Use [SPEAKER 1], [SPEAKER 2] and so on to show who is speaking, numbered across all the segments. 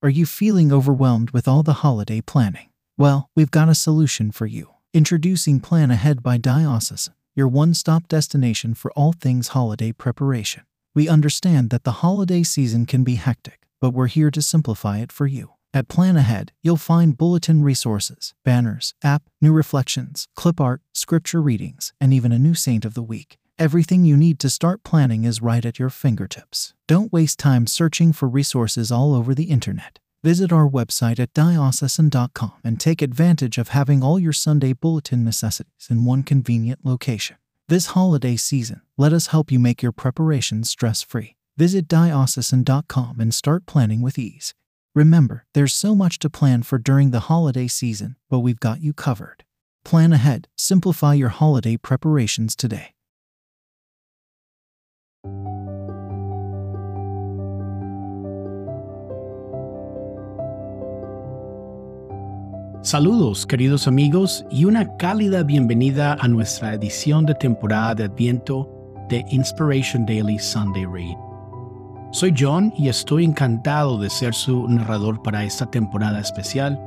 [SPEAKER 1] Are you feeling overwhelmed with all the holiday planning? Well, we've got a solution for you. Introducing Plan Ahead by Diocesan, your one stop destination for all things holiday preparation. We understand that the holiday season can be hectic, but we're here to simplify it for you. At Plan Ahead, you'll find bulletin resources, banners, app, new reflections, clip art, scripture readings, and even a new saint of the week. Everything you need to start planning is right at your fingertips. Don't waste time searching for resources all over the internet. Visit our website at diocesan.com and take advantage of having all your Sunday bulletin necessities in one convenient location. This holiday season, let us help you make your preparations stress free. Visit diocesan.com and start planning with ease. Remember, there's so much to plan for during the holiday season, but we've got you covered. Plan ahead, simplify your holiday preparations today.
[SPEAKER 2] Saludos queridos amigos y una cálida bienvenida a nuestra edición de temporada de Adviento de Inspiration Daily Sunday Read. Soy John y estoy encantado de ser su narrador para esta temporada especial.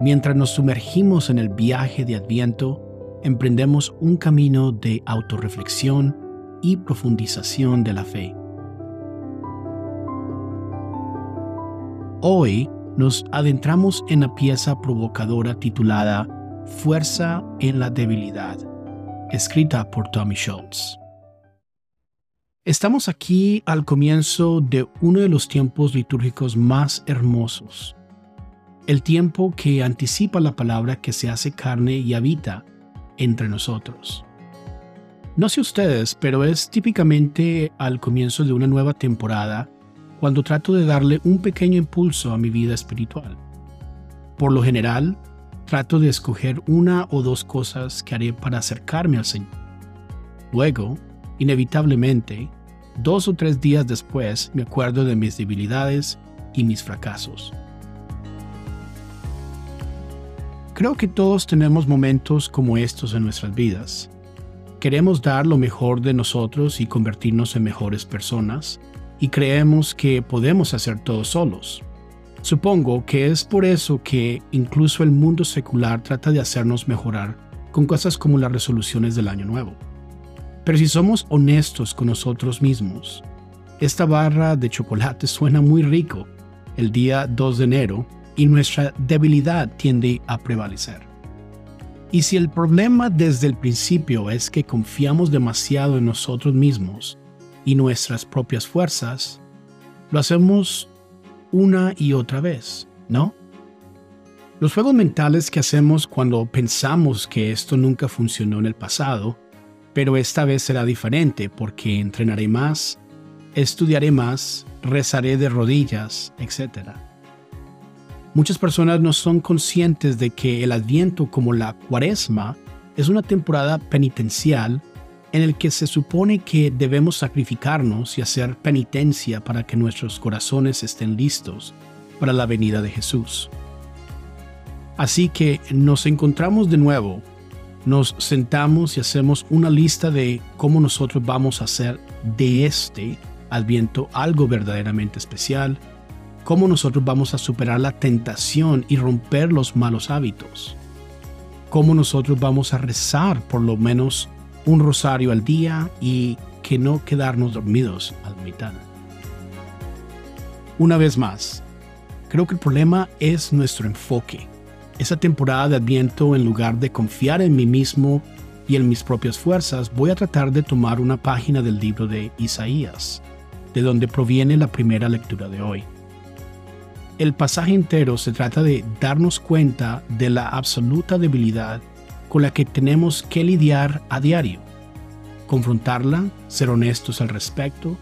[SPEAKER 2] Mientras nos sumergimos en el viaje de Adviento, emprendemos un camino de autorreflexión y profundización de la fe. Hoy nos adentramos en la pieza provocadora titulada Fuerza en la debilidad, escrita por Tommy Schultz. Estamos aquí al comienzo de uno de los tiempos litúrgicos más hermosos, el tiempo que anticipa la palabra que se hace carne y habita entre nosotros. No sé ustedes, pero es típicamente al comienzo de una nueva temporada cuando trato de darle un pequeño impulso a mi vida espiritual. Por lo general, trato de escoger una o dos cosas que haré para acercarme al Señor. Luego, inevitablemente, dos o tres días después me acuerdo de mis debilidades y mis fracasos. Creo que todos tenemos momentos como estos en nuestras vidas. Queremos dar lo mejor de nosotros y convertirnos en mejores personas, y creemos que podemos hacer todo solos. Supongo que es por eso que incluso el mundo secular trata de hacernos mejorar con cosas como las resoluciones del año nuevo. Pero si somos honestos con nosotros mismos, esta barra de chocolate suena muy rico el día 2 de enero y nuestra debilidad tiende a prevalecer. Y si el problema desde el principio es que confiamos demasiado en nosotros mismos y nuestras propias fuerzas, lo hacemos una y otra vez, ¿no? Los juegos mentales que hacemos cuando pensamos que esto nunca funcionó en el pasado, pero esta vez será diferente porque entrenaré más, estudiaré más, rezaré de rodillas, etc. Muchas personas no son conscientes de que el adviento como la cuaresma es una temporada penitencial en el que se supone que debemos sacrificarnos y hacer penitencia para que nuestros corazones estén listos para la venida de Jesús. Así que nos encontramos de nuevo, nos sentamos y hacemos una lista de cómo nosotros vamos a hacer de este adviento algo verdaderamente especial, cómo nosotros vamos a superar la tentación y romper los malos hábitos, cómo nosotros vamos a rezar por lo menos un rosario al día y que no quedarnos dormidos a la mitad. Una vez más, creo que el problema es nuestro enfoque. Esa temporada de Adviento, en lugar de confiar en mí mismo y en mis propias fuerzas, voy a tratar de tomar una página del libro de Isaías, de donde proviene la primera lectura de hoy. El pasaje entero se trata de darnos cuenta de la absoluta debilidad con la que tenemos que lidiar a diario, confrontarla, ser honestos al respecto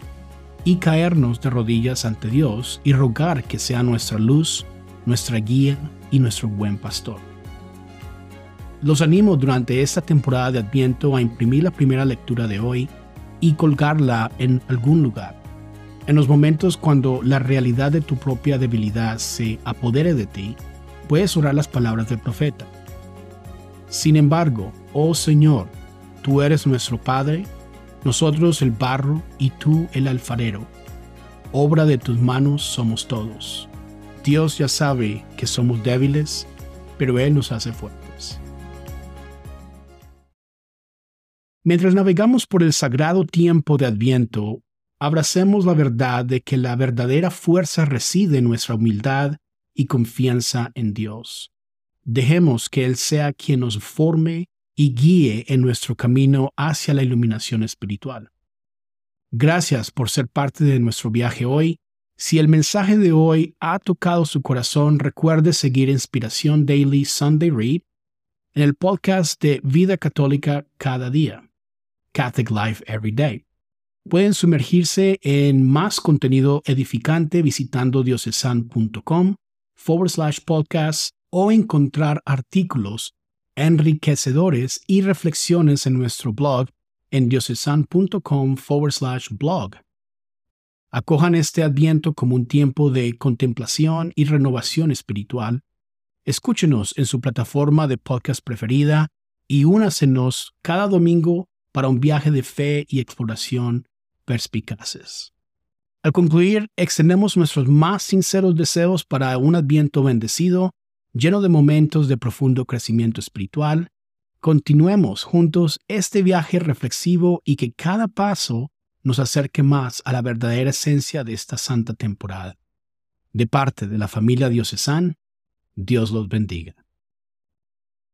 [SPEAKER 2] y caernos de rodillas ante Dios y rogar que sea nuestra luz, nuestra guía y nuestro buen pastor. Los animo durante esta temporada de Adviento a imprimir la primera lectura de hoy y colgarla en algún lugar. En los momentos cuando la realidad de tu propia debilidad se apodere de ti, puedes orar las palabras del profeta. Sin embargo, oh Señor, tú eres nuestro Padre, nosotros el barro y tú el alfarero. Obra de tus manos somos todos. Dios ya sabe que somos débiles, pero Él nos hace fuertes. Mientras navegamos por el sagrado tiempo de Adviento, abracemos la verdad de que la verdadera fuerza reside en nuestra humildad y confianza en Dios. Dejemos que Él sea quien nos forme y guíe en nuestro camino hacia la iluminación espiritual. Gracias por ser parte de nuestro viaje hoy. Si el mensaje de hoy ha tocado su corazón, recuerde seguir Inspiración Daily Sunday Read en el podcast de Vida Católica cada día, Catholic Life Every Day. Pueden sumergirse en más contenido edificante visitando diocesan.com forward slash podcast o encontrar artículos enriquecedores y reflexiones en nuestro blog en diocesan.com forward slash blog. Acojan este adviento como un tiempo de contemplación y renovación espiritual. Escúchenos en su plataforma de podcast preferida y únasenos cada domingo para un viaje de fe y exploración perspicaces. Al concluir, extendemos nuestros más sinceros deseos para un adviento bendecido lleno de momentos de profundo crecimiento espiritual, continuemos juntos este viaje reflexivo y que cada paso nos acerque más a la verdadera esencia de esta santa temporada. De parte de la familia diocesán, Dios los bendiga.